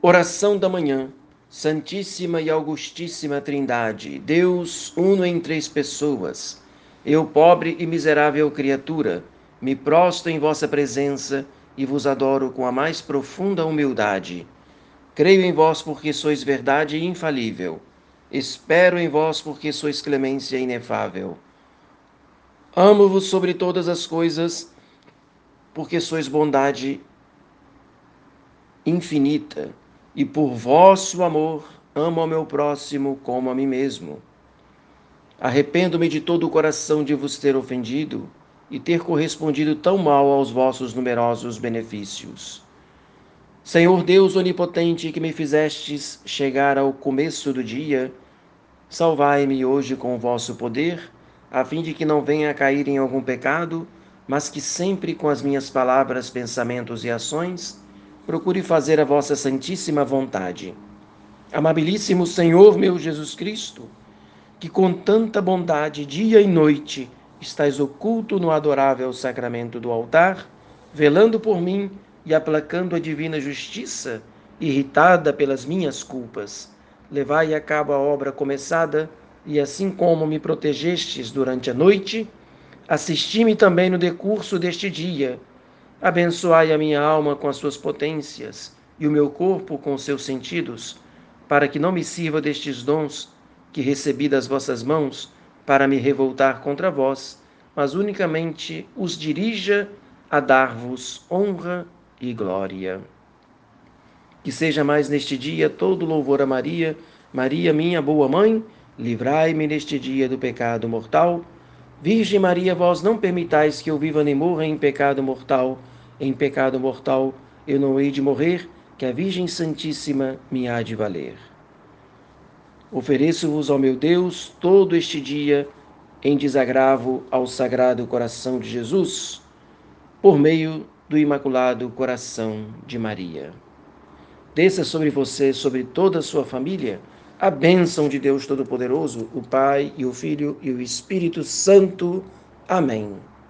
Oração da manhã. Santíssima e Augustíssima Trindade, Deus uno em três pessoas. Eu, pobre e miserável criatura, me prosto em vossa presença e vos adoro com a mais profunda humildade. Creio em vós porque sois verdade infalível. Espero em vós porque sois clemência inefável. Amo-vos sobre todas as coisas porque sois bondade infinita e por vosso amor amo ao meu próximo como a mim mesmo. Arrependo-me de todo o coração de vos ter ofendido e ter correspondido tão mal aos vossos numerosos benefícios. Senhor Deus onipotente, que me fizestes chegar ao começo do dia, salvai-me hoje com o vosso poder, a fim de que não venha a cair em algum pecado, mas que sempre com as minhas palavras, pensamentos e ações procure fazer a vossa santíssima vontade. Amabilíssimo Senhor meu Jesus Cristo, que com tanta bondade, dia e noite, estás oculto no adorável sacramento do altar, velando por mim e aplacando a divina justiça, irritada pelas minhas culpas. Levai a cabo a obra começada, e assim como me protegestes durante a noite, assisti-me também no decurso deste dia Abençoai a minha alma com as suas potências e o meu corpo com seus sentidos, para que não me sirva destes dons que recebi das vossas mãos para me revoltar contra vós, mas unicamente os dirija a dar-vos honra e glória. Que seja mais neste dia todo louvor a Maria, Maria, minha boa mãe, livrai-me neste dia do pecado mortal. Virgem Maria, vós não permitais que eu viva nem morra em pecado mortal. Em pecado mortal eu não hei de morrer, que a Virgem Santíssima me há de valer. Ofereço-vos ao meu Deus todo este dia em desagravo ao Sagrado Coração de Jesus, por meio do Imaculado Coração de Maria. Desça sobre você, sobre toda a sua família, a bênção de Deus Todo-Poderoso, o Pai e o Filho e o Espírito Santo. Amém.